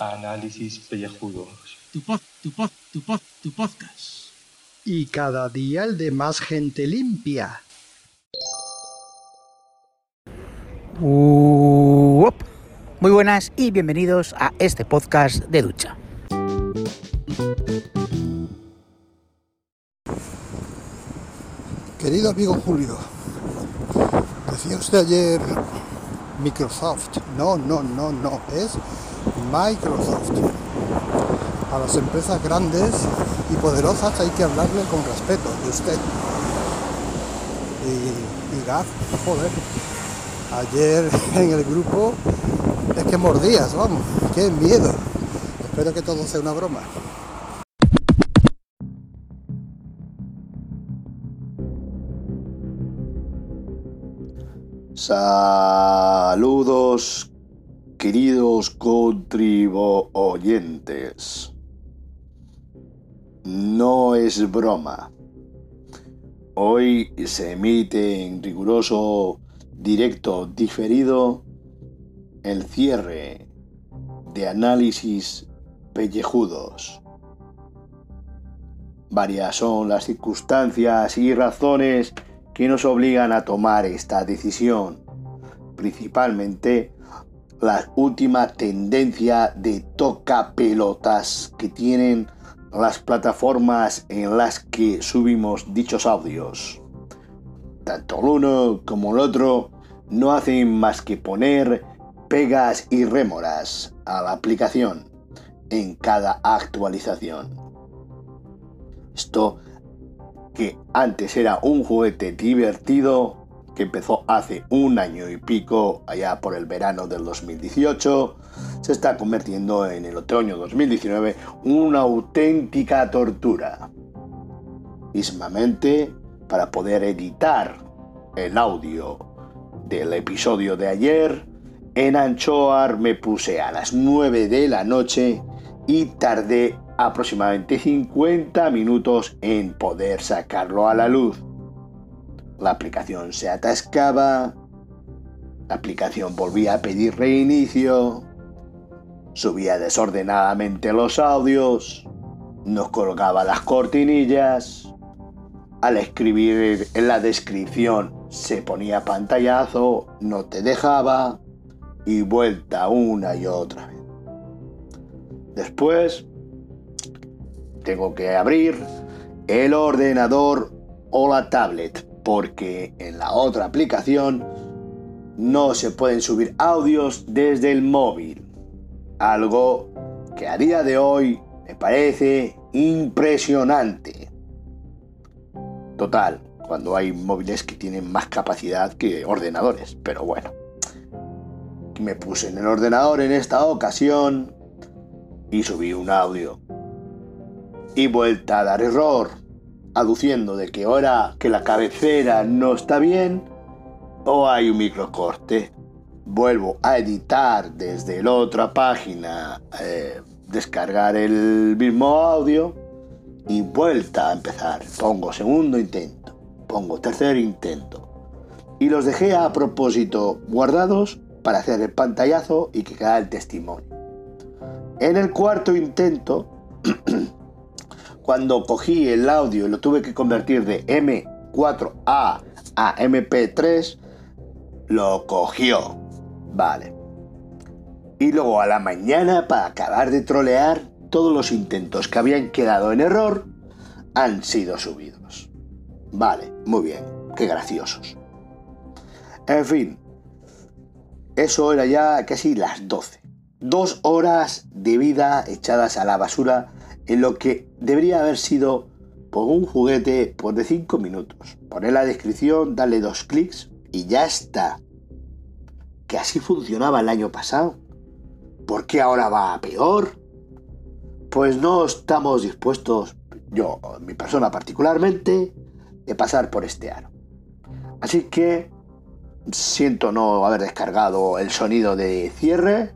Análisis pellejudos. Tu pod, tu pod, tu pod, tu podcast. Y cada día el de más gente limpia. Uop. Muy buenas y bienvenidos a este podcast de ducha. Querido amigo Julio, decía usted ayer Microsoft. No, no, no, no, es Microsoft. A las empresas grandes y poderosas hay que hablarle con respeto de usted. Y, y Gaf, joder, ayer en el grupo es que mordías, vamos, qué miedo. Espero que todo sea una broma. Saludos, queridos contribuyentes. No es broma. Hoy se emite en riguroso directo diferido el cierre de análisis pellejudos. Varias son las circunstancias y razones que nos obligan a tomar esta decisión, principalmente la última tendencia de toca pelotas que tienen las plataformas en las que subimos dichos audios. Tanto el uno como el otro no hacen más que poner pegas y rémoras a la aplicación en cada actualización. Esto que antes era un juguete divertido, que empezó hace un año y pico, allá por el verano del 2018, se está convirtiendo en el otoño 2019 una auténtica tortura. Mismamente, para poder editar el audio del episodio de ayer, en Anchoar me puse a las 9 de la noche y tardé aproximadamente 50 minutos en poder sacarlo a la luz. La aplicación se atascaba, la aplicación volvía a pedir reinicio, subía desordenadamente los audios, nos colgaba las cortinillas, al escribir en la descripción se ponía pantallazo, no te dejaba y vuelta una y otra vez. Después tengo que abrir el ordenador o la tablet porque en la otra aplicación no se pueden subir audios desde el móvil. Algo que a día de hoy me parece impresionante. Total, cuando hay móviles que tienen más capacidad que ordenadores, pero bueno. Me puse en el ordenador en esta ocasión y subí un audio. Y vuelta a dar error, aduciendo de que ahora que la cabecera no está bien o hay un microcorte. Vuelvo a editar desde la otra página, eh, descargar el mismo audio y vuelta a empezar. Pongo segundo intento, pongo tercer intento. Y los dejé a propósito guardados para hacer el pantallazo y que quede el testimonio. En el cuarto intento, cuando cogí el audio y lo tuve que convertir de M4A a MP3, lo cogió. Vale. Y luego a la mañana, para acabar de trolear, todos los intentos que habían quedado en error han sido subidos. Vale, muy bien, qué graciosos. En fin, eso era ya casi las 12. Dos horas de vida echadas a la basura en lo que debería haber sido por un juguete por de 5 minutos. Poner la descripción, darle dos clics y ya está. Que así funcionaba el año pasado. ¿Por qué ahora va a peor? Pues no estamos dispuestos, yo, mi persona particularmente, de pasar por este aro. Así que siento no haber descargado el sonido de cierre,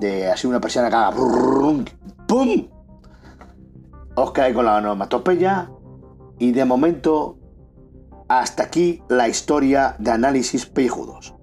de así una persiana que haga ¡pum! Os cae con la onomatopeya y de momento Hasta aquí la historia de análisis pellejudos.